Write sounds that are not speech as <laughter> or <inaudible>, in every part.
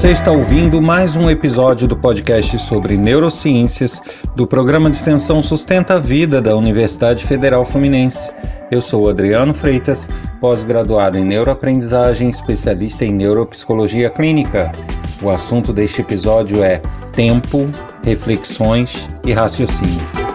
Você está ouvindo mais um episódio do podcast sobre neurociências do programa de extensão Sustenta a Vida da Universidade Federal Fluminense. Eu sou Adriano Freitas, pós-graduado em neuroaprendizagem, especialista em neuropsicologia clínica. O assunto deste episódio é tempo, reflexões e raciocínio.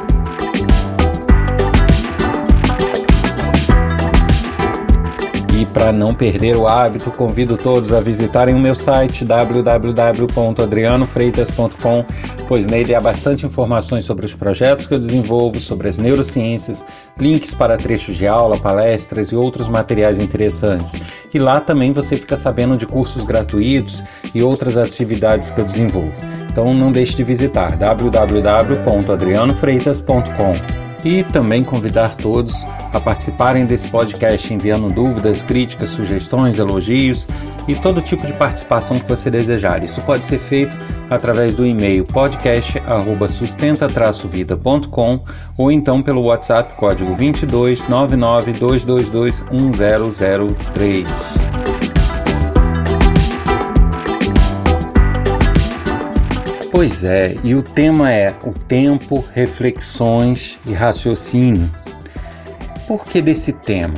Para não perder o hábito, convido todos a visitarem o meu site www.adrianofreitas.com, pois nele há bastante informações sobre os projetos que eu desenvolvo, sobre as neurociências, links para trechos de aula, palestras e outros materiais interessantes. E lá também você fica sabendo de cursos gratuitos e outras atividades que eu desenvolvo. Então não deixe de visitar www.adrianofreitas.com e também convidar todos a participarem desse podcast enviando dúvidas, críticas, sugestões, elogios e todo tipo de participação que você desejar. Isso pode ser feito através do e-mail podcast@sustenta-vida.com ou então pelo WhatsApp código 22 99 Pois é, e o tema é o tempo, reflexões e raciocínio. Por que desse tema?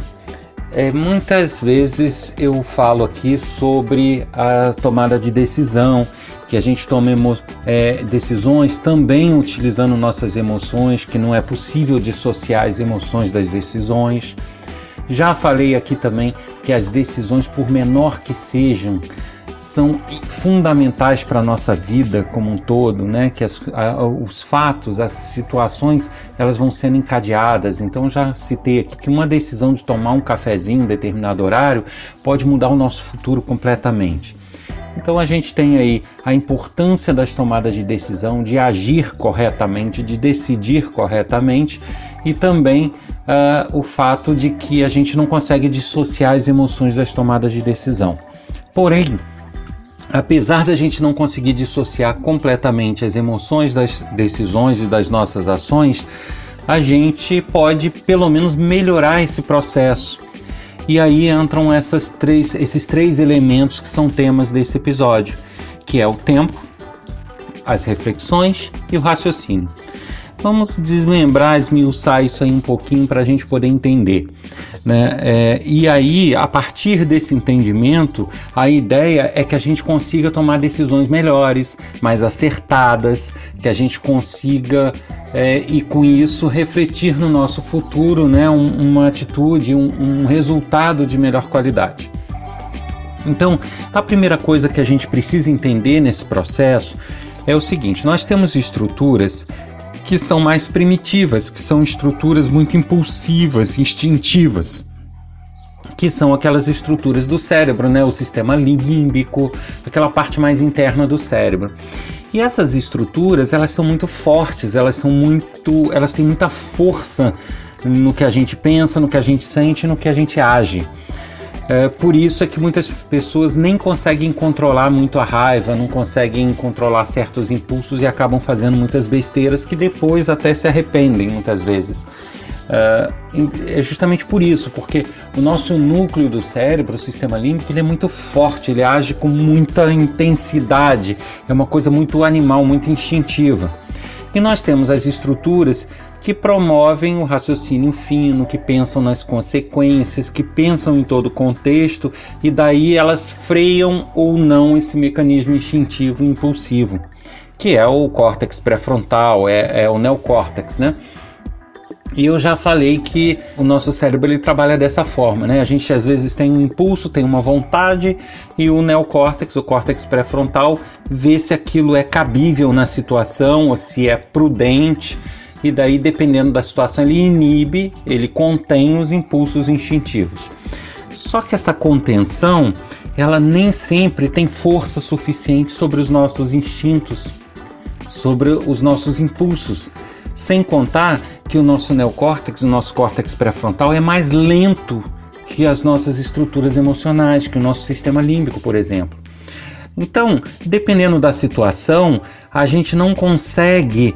É, muitas vezes eu falo aqui sobre a tomada de decisão, que a gente tome é, decisões também utilizando nossas emoções, que não é possível dissociar as emoções das decisões. Já falei aqui também que as decisões, por menor que sejam, são fundamentais para a nossa vida como um todo, né? Que as, a, os fatos, as situações, elas vão sendo encadeadas. Então já citei aqui que uma decisão de tomar um cafezinho em determinado horário pode mudar o nosso futuro completamente. Então a gente tem aí a importância das tomadas de decisão, de agir corretamente, de decidir corretamente e também uh, o fato de que a gente não consegue dissociar as emoções das tomadas de decisão. Porém, apesar da gente não conseguir dissociar completamente as emoções das decisões e das nossas ações, a gente pode pelo menos melhorar esse processo. E aí entram essas três, esses três elementos que são temas desse episódio, que é o tempo, as reflexões e o raciocínio. Vamos desmembrar, esmiuçar isso aí um pouquinho para a gente poder entender. Né? É, e aí, a partir desse entendimento, a ideia é que a gente consiga tomar decisões melhores, mais acertadas, que a gente consiga é, e com isso refletir no nosso futuro né, um, uma atitude, um, um resultado de melhor qualidade. Então, a primeira coisa que a gente precisa entender nesse processo é o seguinte: nós temos estruturas que são mais primitivas, que são estruturas muito impulsivas, instintivas, que são aquelas estruturas do cérebro, né? O sistema límbico, aquela parte mais interna do cérebro. E essas estruturas, elas são muito fortes, elas são muito, elas têm muita força no que a gente pensa, no que a gente sente, no que a gente age. É, por isso é que muitas pessoas nem conseguem controlar muito a raiva, não conseguem controlar certos impulsos e acabam fazendo muitas besteiras que depois até se arrependem muitas vezes. É, é justamente por isso, porque o nosso núcleo do cérebro, o sistema límbico, ele é muito forte, ele age com muita intensidade, é uma coisa muito animal, muito instintiva. E nós temos as estruturas que promovem o raciocínio fino, que pensam nas consequências, que pensam em todo o contexto e daí elas freiam ou não esse mecanismo instintivo impulsivo, que é o córtex pré-frontal, é, é o neocórtex, né? E eu já falei que o nosso cérebro ele trabalha dessa forma, né? A gente às vezes tem um impulso, tem uma vontade e o neocórtex, o córtex pré-frontal, vê se aquilo é cabível na situação ou se é prudente e daí dependendo da situação ele inibe, ele contém os impulsos instintivos. Só que essa contenção, ela nem sempre tem força suficiente sobre os nossos instintos, sobre os nossos impulsos. Sem contar que o nosso neocórtex, o nosso córtex pré-frontal é mais lento que as nossas estruturas emocionais, que o nosso sistema límbico, por exemplo. Então, dependendo da situação, a gente não consegue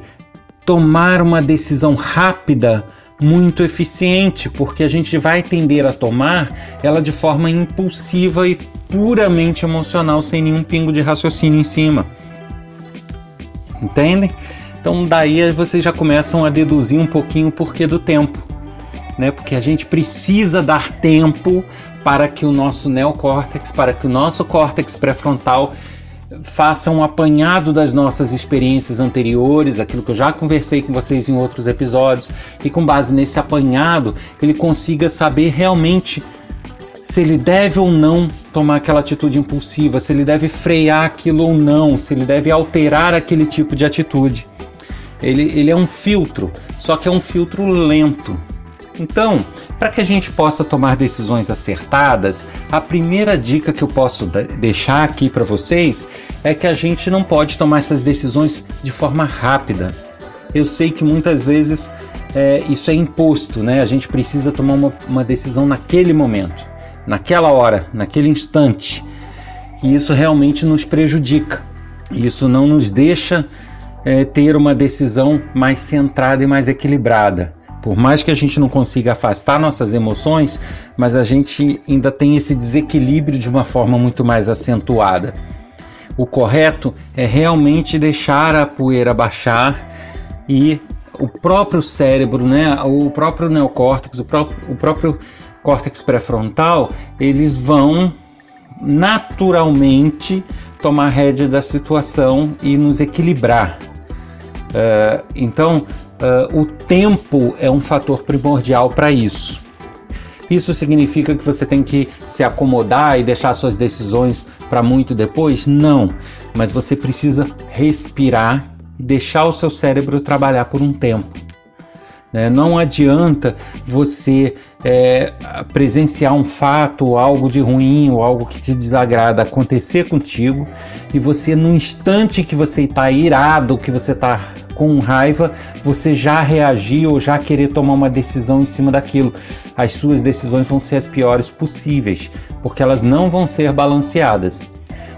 tomar uma decisão rápida muito eficiente, porque a gente vai tender a tomar ela de forma impulsiva e puramente emocional, sem nenhum pingo de raciocínio em cima. Entendem? Então daí vocês já começam a deduzir um pouquinho o porquê do tempo. Né? Porque a gente precisa dar tempo para que o nosso neocórtex, para que o nosso córtex pré-frontal faça um apanhado das nossas experiências anteriores, aquilo que eu já conversei com vocês em outros episódios, e com base nesse apanhado, ele consiga saber realmente se ele deve ou não tomar aquela atitude impulsiva, se ele deve frear aquilo ou não, se ele deve alterar aquele tipo de atitude. Ele, ele é um filtro, só que é um filtro lento. Então, para que a gente possa tomar decisões acertadas, a primeira dica que eu posso deixar aqui para vocês é que a gente não pode tomar essas decisões de forma rápida. Eu sei que muitas vezes é, isso é imposto, né? A gente precisa tomar uma, uma decisão naquele momento, naquela hora, naquele instante. E isso realmente nos prejudica. Isso não nos deixa é, ter uma decisão mais centrada e mais equilibrada. Por mais que a gente não consiga afastar nossas emoções, mas a gente ainda tem esse desequilíbrio de uma forma muito mais acentuada. O correto é realmente deixar a poeira baixar e o próprio cérebro, né, o próprio neocórtex, o próprio, o próprio córtex pré-frontal, eles vão naturalmente tomar rédea da situação e nos equilibrar. Uh, então, uh, o tempo é um fator primordial para isso. Isso significa que você tem que se acomodar e deixar suas decisões para muito depois? Não, mas você precisa respirar e deixar o seu cérebro trabalhar por um tempo. Né? Não adianta você é, presenciar um fato, algo de ruim ou algo que te desagrada acontecer contigo e você, no instante que você está irado, que você está com raiva, você já reagir ou já querer tomar uma decisão em cima daquilo. As suas decisões vão ser as piores possíveis, porque elas não vão ser balanceadas.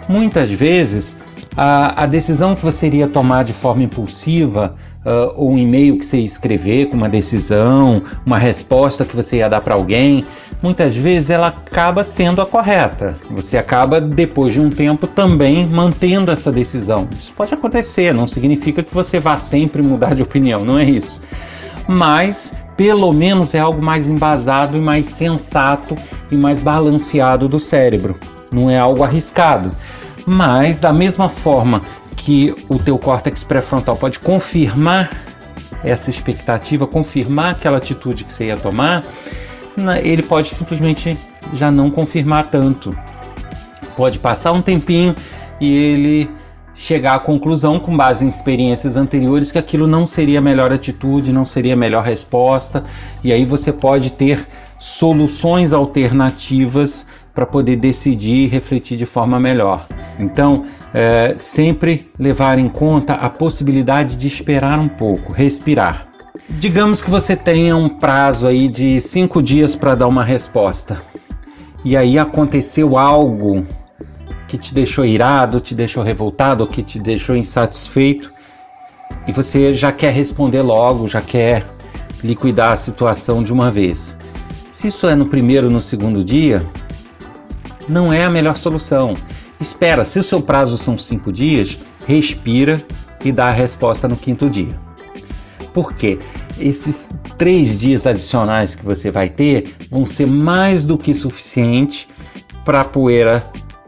Muitas vezes, a, a decisão que você iria tomar de forma impulsiva, uh, um e-mail que você ia escrever com uma decisão, uma resposta que você ia dar para alguém, muitas vezes ela acaba sendo a correta. Você acaba, depois de um tempo, também mantendo essa decisão. Isso pode acontecer, não significa que você vá sempre mudar de opinião, não é isso. Mas pelo menos é algo mais embasado e mais sensato e mais balanceado do cérebro. Não é algo arriscado. Mas da mesma forma que o teu córtex pré-frontal pode confirmar essa expectativa, confirmar aquela atitude que você ia tomar, ele pode simplesmente já não confirmar tanto. Pode passar um tempinho e ele chegar à conclusão, com base em experiências anteriores, que aquilo não seria a melhor atitude, não seria a melhor resposta, e aí você pode ter soluções alternativas para poder decidir e refletir de forma melhor. Então, é, sempre levar em conta a possibilidade de esperar um pouco, respirar. Digamos que você tenha um prazo aí de cinco dias para dar uma resposta. E aí aconteceu algo que te deixou irado, te deixou revoltado, que te deixou insatisfeito, e você já quer responder logo, já quer liquidar a situação de uma vez. Se isso é no primeiro no segundo dia, não é a melhor solução. Espera, se o seu prazo são cinco dias, respira e dá a resposta no quinto dia. Por quê? Esses três dias adicionais que você vai ter vão ser mais do que suficiente para a poeira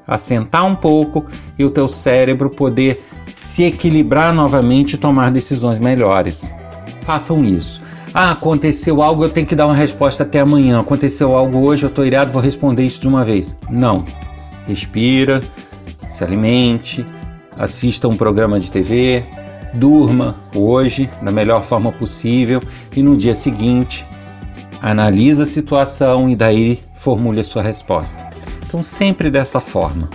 assentar um pouco e o teu cérebro poder se equilibrar novamente e tomar decisões melhores. Façam isso. Ah, aconteceu algo, eu tenho que dar uma resposta até amanhã. Aconteceu algo hoje, eu estou irado, vou responder isso de uma vez. Não. Respira, se alimente, assista um programa de TV, durma hoje da melhor forma possível e no dia seguinte analisa a situação e daí formule a sua resposta. Então, sempre dessa forma.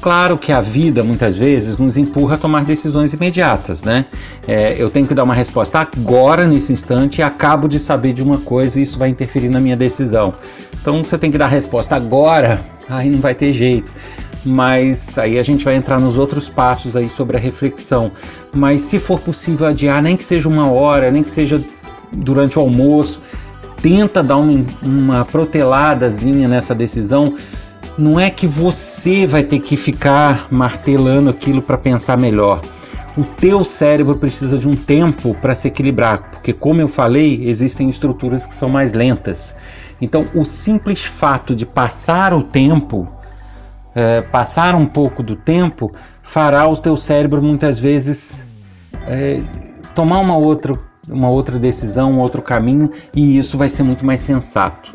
Claro que a vida muitas vezes nos empurra a tomar decisões imediatas, né? É, eu tenho que dar uma resposta agora, nesse instante, e acabo de saber de uma coisa e isso vai interferir na minha decisão. Então você tem que dar a resposta agora, aí não vai ter jeito. Mas aí a gente vai entrar nos outros passos aí sobre a reflexão. Mas se for possível adiar, nem que seja uma hora, nem que seja durante o almoço, tenta dar uma, uma proteladazinha nessa decisão. Não é que você vai ter que ficar martelando aquilo para pensar melhor. O teu cérebro precisa de um tempo para se equilibrar, porque como eu falei, existem estruturas que são mais lentas. Então, o simples fato de passar o tempo, é, passar um pouco do tempo, fará o teu cérebro muitas vezes é, tomar uma outra uma outra decisão, um outro caminho, e isso vai ser muito mais sensato.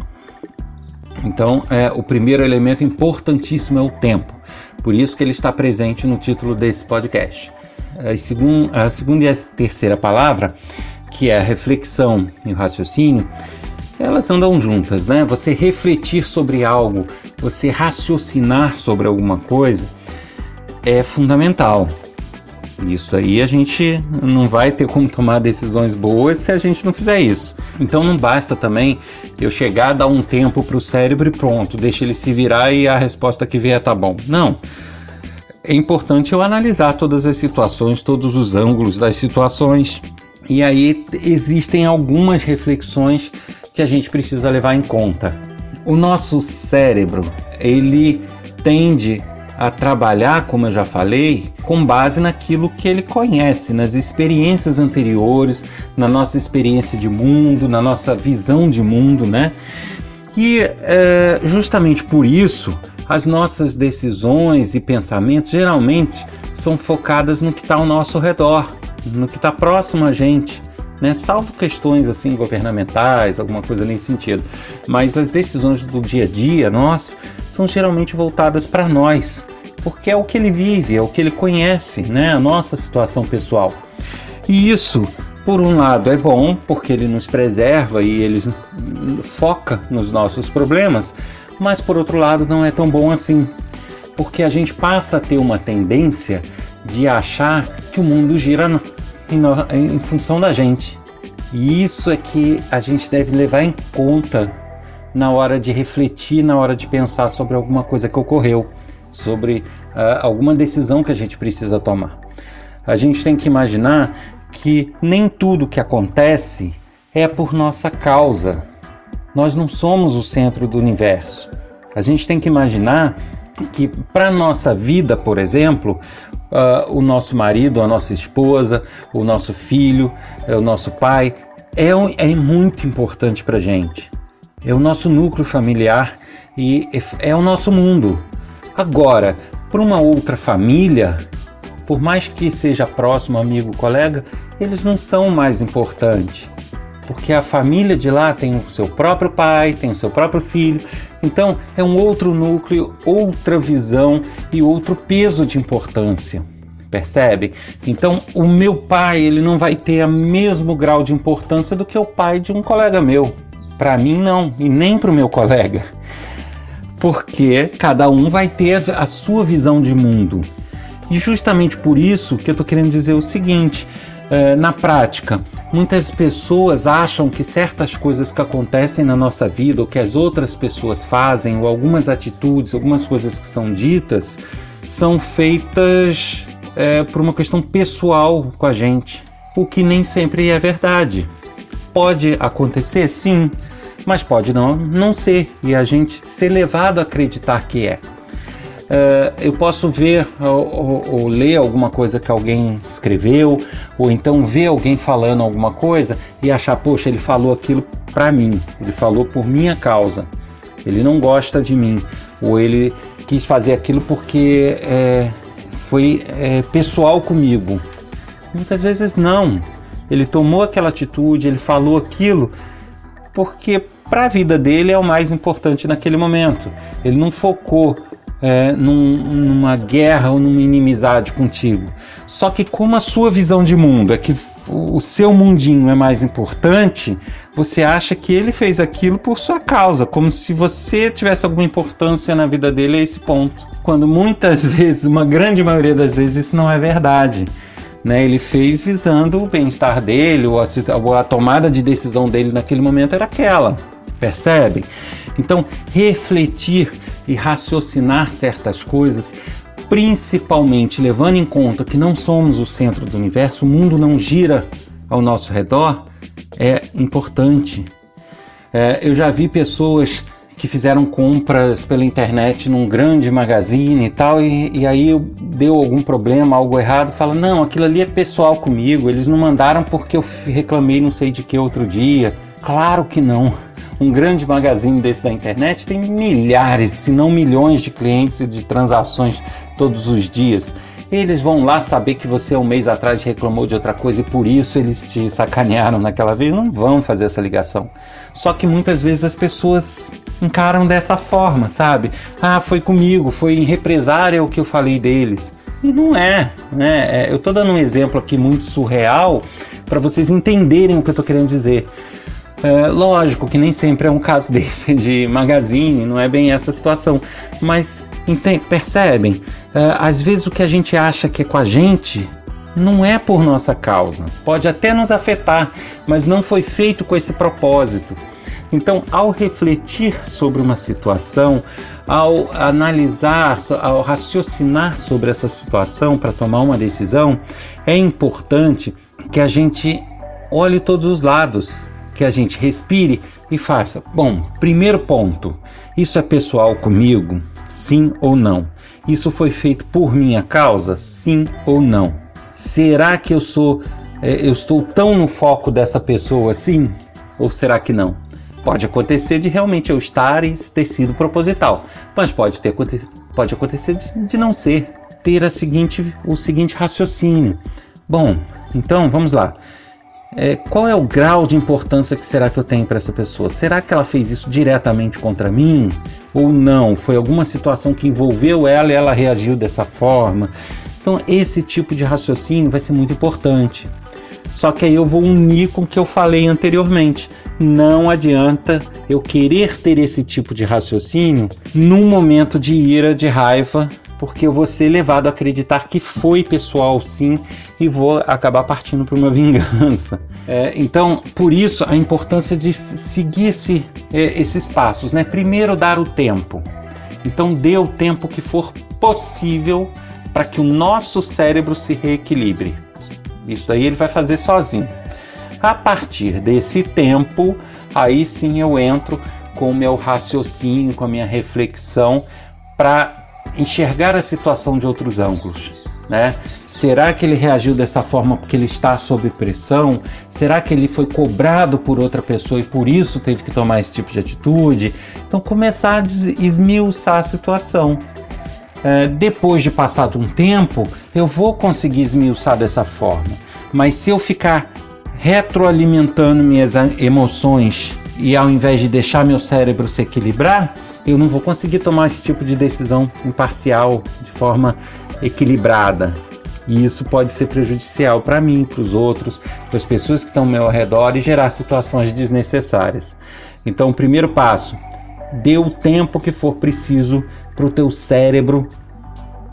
Então, é, o primeiro elemento importantíssimo é o tempo. Por isso que ele está presente no título desse podcast. A, segun, a segunda e a terceira palavra, que é a reflexão e o raciocínio, elas andam juntas, né? Você refletir sobre algo, você raciocinar sobre alguma coisa é fundamental. Isso aí a gente não vai ter como tomar decisões boas se a gente não fizer isso. Então não basta também eu chegar, dar um tempo para o cérebro e pronto, deixa ele se virar e a resposta que vier tá bom. Não. É importante eu analisar todas as situações, todos os ângulos das situações. E aí existem algumas reflexões que a gente precisa levar em conta. O nosso cérebro, ele tende a trabalhar, como eu já falei, com base naquilo que ele conhece, nas experiências anteriores, na nossa experiência de mundo, na nossa visão de mundo, né? E é, justamente por isso, as nossas decisões e pensamentos geralmente são focadas no que está ao nosso redor, no que está próximo a gente. Né? Salvo questões assim governamentais, alguma coisa nesse sentido. Mas as decisões do dia a dia, nós, são geralmente voltadas para nós, porque é o que ele vive, é o que ele conhece, né? A nossa situação pessoal. E isso, por um lado, é bom, porque ele nos preserva e ele foca nos nossos problemas, mas por outro lado, não é tão bom assim, porque a gente passa a ter uma tendência de achar que o mundo gira em, em função da gente. E isso é que a gente deve levar em conta na hora de refletir, na hora de pensar sobre alguma coisa que ocorreu, sobre uh, alguma decisão que a gente precisa tomar. A gente tem que imaginar que nem tudo que acontece é por nossa causa. Nós não somos o centro do universo. A gente tem que imaginar que para nossa vida, por exemplo, uh, o nosso marido, a nossa esposa, o nosso filho, uh, o nosso pai é, é muito importante para gente é o nosso núcleo familiar e é o nosso mundo. Agora, para uma outra família, por mais que seja próximo, amigo, colega, eles não são mais importantes. Porque a família de lá tem o seu próprio pai, tem o seu próprio filho, então é um outro núcleo, outra visão e outro peso de importância. Percebe? Então, o meu pai, ele não vai ter o mesmo grau de importância do que o pai de um colega meu. Para mim, não, e nem para o meu colega. Porque cada um vai ter a sua visão de mundo. E justamente por isso que eu estou querendo dizer o seguinte: eh, na prática, muitas pessoas acham que certas coisas que acontecem na nossa vida, ou que as outras pessoas fazem, ou algumas atitudes, algumas coisas que são ditas, são feitas é, por uma questão pessoal com a gente, o que nem sempre é verdade. Pode acontecer, sim, mas pode não, não ser e a gente ser levado a acreditar que é. Uh, eu posso ver ou, ou, ou, ler alguma coisa que alguém escreveu, ou então ver alguém falando alguma coisa e achar, poxa, ele falou aquilo para mim, ele falou por minha causa, ele não gosta de mim, ou ele quis fazer aquilo porque é, foi é, pessoal comigo. Muitas vezes não. Ele tomou aquela atitude, ele falou aquilo porque para a vida dele é o mais importante naquele momento. Ele não focou é, num, numa guerra ou numa inimizade contigo. Só que como a sua visão de mundo é que o seu mundinho é mais importante, você acha que ele fez aquilo por sua causa, como se você tivesse alguma importância na vida dele a esse ponto. Quando muitas <laughs> vezes, uma grande maioria das vezes, isso não é verdade né? Ele fez visando o bem-estar dele, ou a, ou a tomada de decisão dele naquele momento era aquela, percebe? Então, refletir e raciocinar certas coisas, principalmente levando em conta que não somos o centro do universo, o mundo não gira ao nosso redor, é importante. É, eu já vi pessoas que fizeram compras pela internet num grande magazine e tal, e, e aí deu algum problema, algo errado, fala, não, aquilo ali é pessoal comigo, eles não mandaram porque eu reclamei não sei de que outro dia. Claro que não. Um grande magazine desse da internet tem milhares, se não milhões de clientes e de transações todos os dias. Eles vão lá saber que você um mês atrás reclamou de outra coisa e por isso eles te sacanearam naquela vez. Não vão fazer essa ligação. Só que muitas vezes as pessoas encaram dessa forma, sabe? Ah, foi comigo, foi em represária o que eu falei deles. E não é, né? É, eu estou dando um exemplo aqui muito surreal para vocês entenderem o que eu estou querendo dizer. É, lógico que nem sempre é um caso <laughs> desse de magazine, não é bem essa situação, mas percebem? Uh, às vezes o que a gente acha que é com a gente não é por nossa causa. Pode até nos afetar, mas não foi feito com esse propósito. Então, ao refletir sobre uma situação, ao analisar, ao raciocinar sobre essa situação para tomar uma decisão, é importante que a gente olhe todos os lados, que a gente respire e faça. Bom, primeiro ponto: isso é pessoal comigo? Sim ou não? Isso foi feito por minha causa? Sim ou não? Será que eu sou é, eu estou tão no foco dessa pessoa assim? Ou será que não? Pode acontecer de realmente eu estar e ter sido proposital, mas pode ter pode acontecer de, não ser. Ter a seguinte, o seguinte raciocínio. Bom, então vamos lá. É, qual é o grau de importância que será que eu tenho para essa pessoa? Será que ela fez isso diretamente contra mim? Ou não? Foi alguma situação que envolveu ela e ela reagiu dessa forma? Então, esse tipo de raciocínio vai ser muito importante. Só que aí eu vou unir com o que eu falei anteriormente. Não adianta eu querer ter esse tipo de raciocínio num momento de ira, de raiva, porque eu vou ser levado a acreditar que foi pessoal sim e vou acabar partindo para uma <laughs> vingança. É, então, por isso a importância de seguir esse, é, esses passos, né? Primeiro dar o tempo. Então, dê o tempo que for possível para que o nosso cérebro se reequilibre. Isso daí ele vai fazer sozinho. A partir desse tempo, aí sim eu entro com o meu raciocínio, com a minha reflexão para enxergar a situação de outros ângulos. Né? Será que ele reagiu dessa forma porque ele está sob pressão? Será que ele foi cobrado por outra pessoa e por isso teve que tomar esse tipo de atitude? Então, começar a esmiuçar a situação. É, depois de passado um tempo, eu vou conseguir esmiuçar dessa forma. Mas se eu ficar retroalimentando minhas emoções e ao invés de deixar meu cérebro se equilibrar, eu não vou conseguir tomar esse tipo de decisão imparcial, de forma equilibrada. E isso pode ser prejudicial para mim, para os outros, para as pessoas que estão ao meu redor e gerar situações desnecessárias. Então, o primeiro passo, dê o tempo que for preciso para o teu cérebro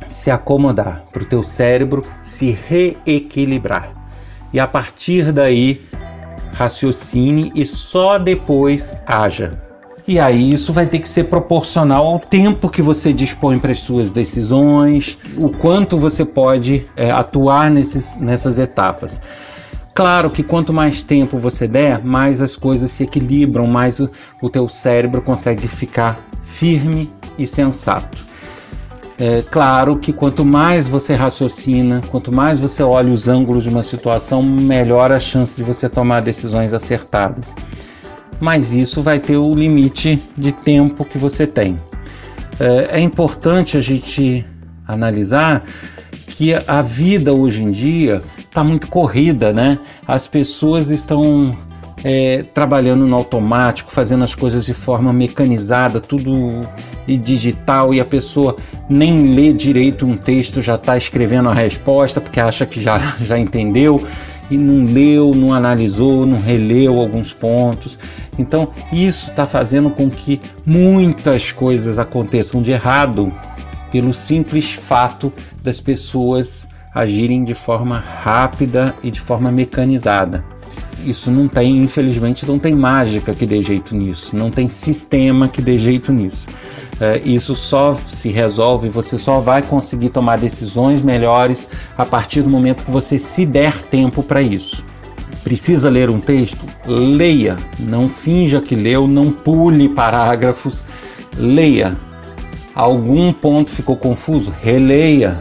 se acomodar, para o teu cérebro se reequilibrar. E a partir daí, raciocine e só depois haja. E aí isso vai ter que ser proporcional ao tempo que você dispõe para as suas decisões, o quanto você pode é, atuar nesses, nessas etapas. Claro que quanto mais tempo você der, mais as coisas se equilibram, mais o, o teu cérebro consegue ficar firme e sensato. É claro que quanto mais você raciocina, quanto mais você olha os ângulos de uma situação, melhor a chance de você tomar decisões acertadas mas isso vai ter o limite de tempo que você tem. É, é importante a gente analisar que a vida hoje em dia está muito corrida, né? As pessoas estão é, trabalhando no automático, fazendo as coisas de forma mecanizada, tudo digital e a pessoa nem lê direito um texto, já está escrevendo a resposta porque acha que já, <laughs> já entendeu e não leu, não analisou, não releu alguns pontos. Então, isso está fazendo com que muitas coisas aconteçam de errado pelo simples fato das pessoas agirem de forma rápida e de forma mecanizada. Isso não tem, infelizmente, não tem mágica que dê jeito nisso, não tem sistema que dê jeito nisso. É, isso só se resolve, você só vai conseguir tomar decisões melhores a partir do momento que você se der tempo para isso. Precisa ler um texto? Leia. Não finja que leu, não pule parágrafos. Leia. Algum ponto ficou confuso? Releia.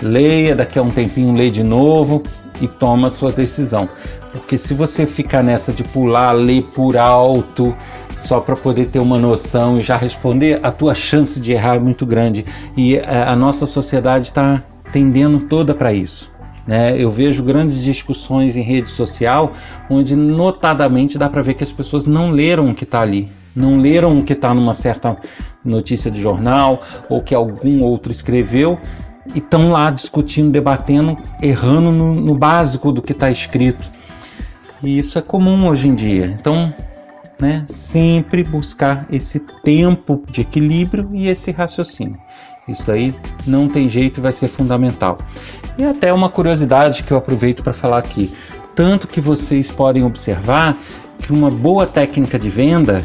Leia, daqui a um tempinho lê de novo e toma sua decisão. Porque se você ficar nessa de pular, ler por alto, só para poder ter uma noção e já responder, a tua chance de errar é muito grande. E a, eh, a nossa sociedade está tendendo toda para isso. Né? Eu vejo grandes discussões em rede social onde notadamente dá para ver que as pessoas não leram o que está ali, não leram o que está numa certa notícia de jornal ou que algum outro escreveu e estão lá discutindo, debatendo, errando no, no básico do que está escrito. E isso é comum hoje em dia. Então, né, sempre buscar esse tempo de equilíbrio e esse raciocínio. Isso aí não tem jeito vai ser fundamental. E até uma curiosidade que eu aproveito para falar aqui. Tanto que vocês podem observar que uma boa técnica de venda,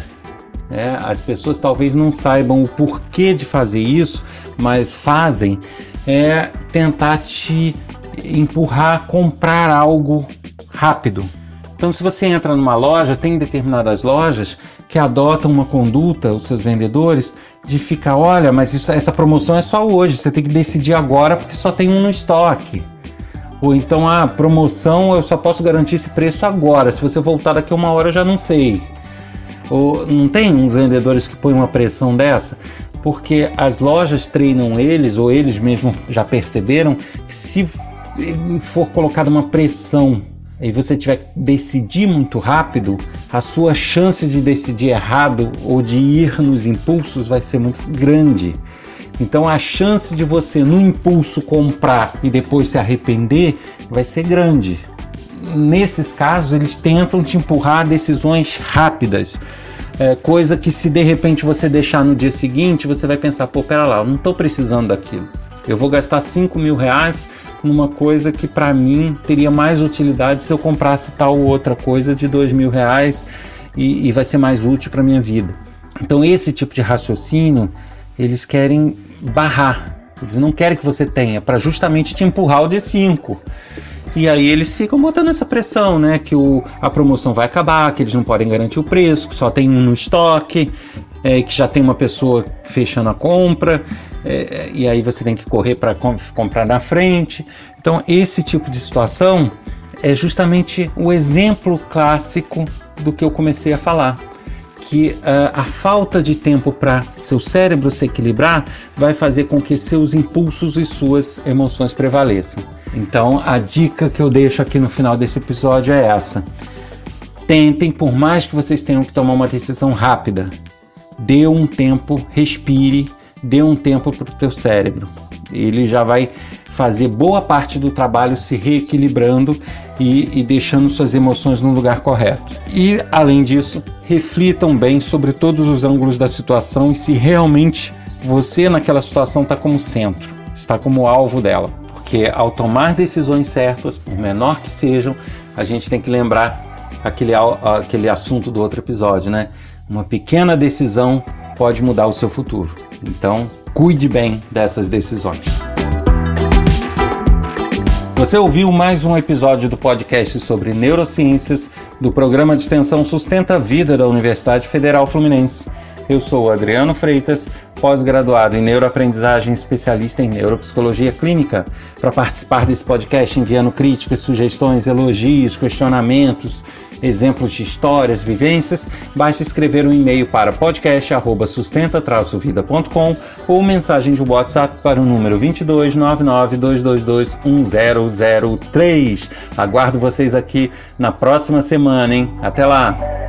né, as pessoas talvez não saibam o porquê de fazer isso, mas fazem, é tentar te empurrar a comprar algo rápido. Então, se você entra numa loja, tem determinadas lojas que adotam uma conduta, os seus vendedores, de ficar, olha, mas isso, essa promoção é só hoje, você tem que decidir agora porque só tem um no estoque. Ou então, a ah, promoção eu só posso garantir esse preço agora, se você voltar daqui uma hora eu já não sei. Ou não tem uns vendedores que põem uma pressão dessa? Porque as lojas treinam eles, ou eles mesmos já perceberam, que se for colocada uma pressão e você tiver que decidir muito rápido, a sua chance de decidir errado ou de ir nos impulsos vai ser muito grande. Então a chance de você no impulso comprar e depois se arrepender vai ser grande. Nesses casos eles tentam te empurrar a decisões rápidas. É, coisa que se de repente você deixar no dia seguinte, você vai pensar, pô, pera lá, eu não estou precisando daquilo. Eu vou gastar 5 mil reais numa coisa que para mim teria mais utilidade se eu comprasse tal outra coisa de dois mil reais e, e vai ser mais útil para minha vida. Então esse tipo de raciocínio eles querem barrar, eles não querem que você tenha para justamente te empurrar o de 5. E aí eles ficam botando essa pressão, né? Que o, a promoção vai acabar, que eles não podem garantir o preço, que só tem um no estoque, é, que já tem uma pessoa fechando a compra, é, e aí você tem que correr para comprar na frente. Então, esse tipo de situação é justamente o exemplo clássico do que eu comecei a falar. Que uh, a falta de tempo para seu cérebro se equilibrar vai fazer com que seus impulsos e suas emoções prevaleçam. Então, a dica que eu deixo aqui no final desse episódio é essa. Tentem, por mais que vocês tenham que tomar uma decisão rápida, dê um tempo, respire, dê um tempo para o teu cérebro. Ele já vai fazer boa parte do trabalho se reequilibrando e, e, deixando suas emoções no lugar correto. E, além disso, reflitam bem sobre todos os ângulos da situação e se realmente você naquela situação está como centro, está como alvo dela porque ao tomar decisões certas, por menor que sejam, a gente tem que lembrar aquele, aquele assunto do outro episódio, né? Uma pequena decisão pode mudar o seu futuro. Então, cuide bem dessas decisões. Você ouviu mais um episódio do podcast sobre neurociências do programa de extensão Sustenta a Vida da Universidade Federal Fluminense. Eu sou Adriano Freitas, pós-graduado em neuroaprendizagem, especialista em neuropsicologia clínica. Para participar desse podcast, enviando críticas, sugestões, elogios, questionamentos, exemplos de histórias, vivências, basta escrever um e-mail para podcast@sustenta-vida.com ou mensagem de WhatsApp para o número 22 222 1003. Aguardo vocês aqui na próxima semana, hein? Até lá.